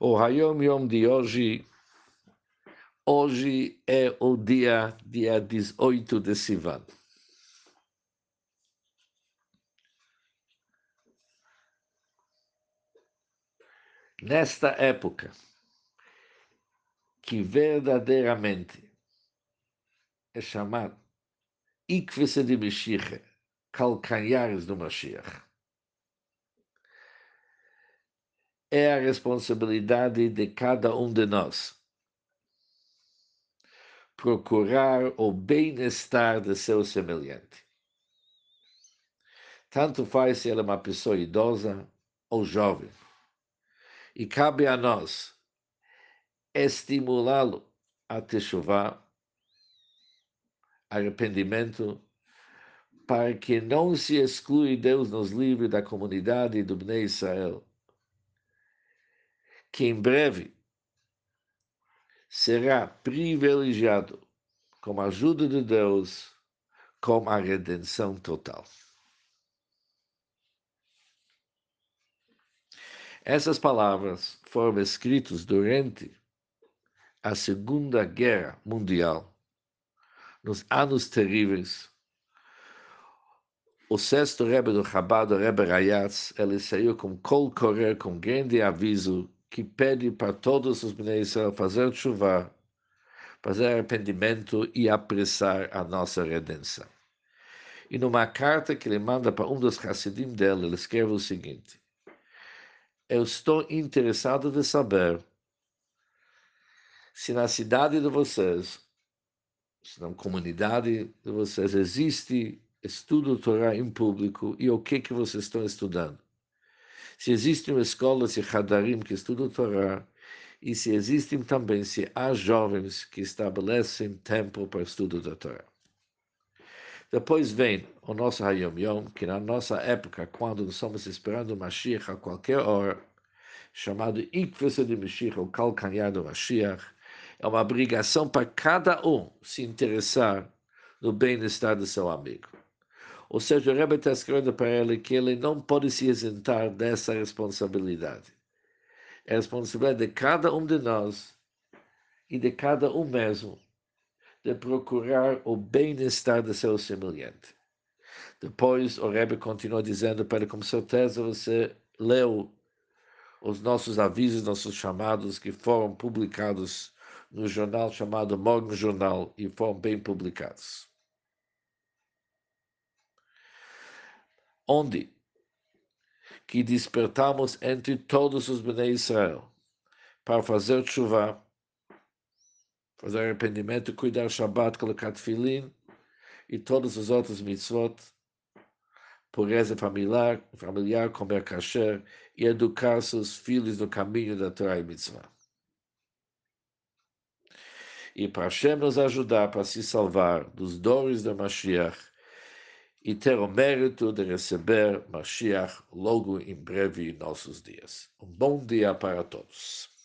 O Hayom Yom de hoje, hoje é o dia, dia 18 de Sivan. Nesta época, que verdadeiramente é chamado Ikvese de Mashiach, calcanhares do Mashiach. É a responsabilidade de cada um de nós procurar o bem-estar de seu semelhante. Tanto faz se ele é uma pessoa idosa ou jovem. E cabe a nós estimulá-lo a techuvá, arrependimento, para que não se exclui Deus nos livre da comunidade do Bnei Israel, que em breve será privilegiado com a ajuda de Deus com a redenção total. Essas palavras foram escritas durante a Segunda Guerra Mundial, nos anos terríveis. O sexto Rebbe do Chabad, o Rebbe Rayatz, ele saiu com col correr, com grande aviso, que pede para todos os Bnei Israel fazer chuva, fazer arrependimento e apressar a nossa redenção. E numa carta que ele manda para um dos Hassidim dele, ele escreve o seguinte: Eu estou interessado de saber se na cidade de vocês, se na comunidade de vocês existe estudo Torá em público e o que que vocês estão estudando se existem escolas e hadarim que estudam Torá, e se existem também, se há jovens que estabelecem tempo para estudo da Torá. Depois vem o nosso Hayom Yom, que na nossa época, quando estamos esperando o Mashiach a qualquer hora, chamado Ikvesa de Mashiach, o calcanhar do Mashiach, é uma obrigação para cada um se interessar no bem-estar do seu amigo. Ou seja, o Rebbe está escrevendo para ele que ele não pode se isentar dessa responsabilidade. É a responsabilidade de cada um de nós e de cada um mesmo de procurar o bem-estar do seu semelhante. Depois, o Rebbe continua dizendo para ele, com certeza você leu os nossos avisos, nossos chamados que foram publicados no jornal chamado Morgen Jornal e foram bem publicados. Onde que despertamos entre todos os Bnei Israel para fazer chuva, fazer arrependimento, cuidar Shabbat, colocar filin e todos os outros mitzvot, pureza familiar, familiar comer kasher e educar seus filhos no caminho da Torá e mitzvah. E para Hashem nos ajudar para se salvar dos dores da Mashiach, e ter o mérito de receber Mashiach logo em breve em nossos dias. Um bom dia para todos.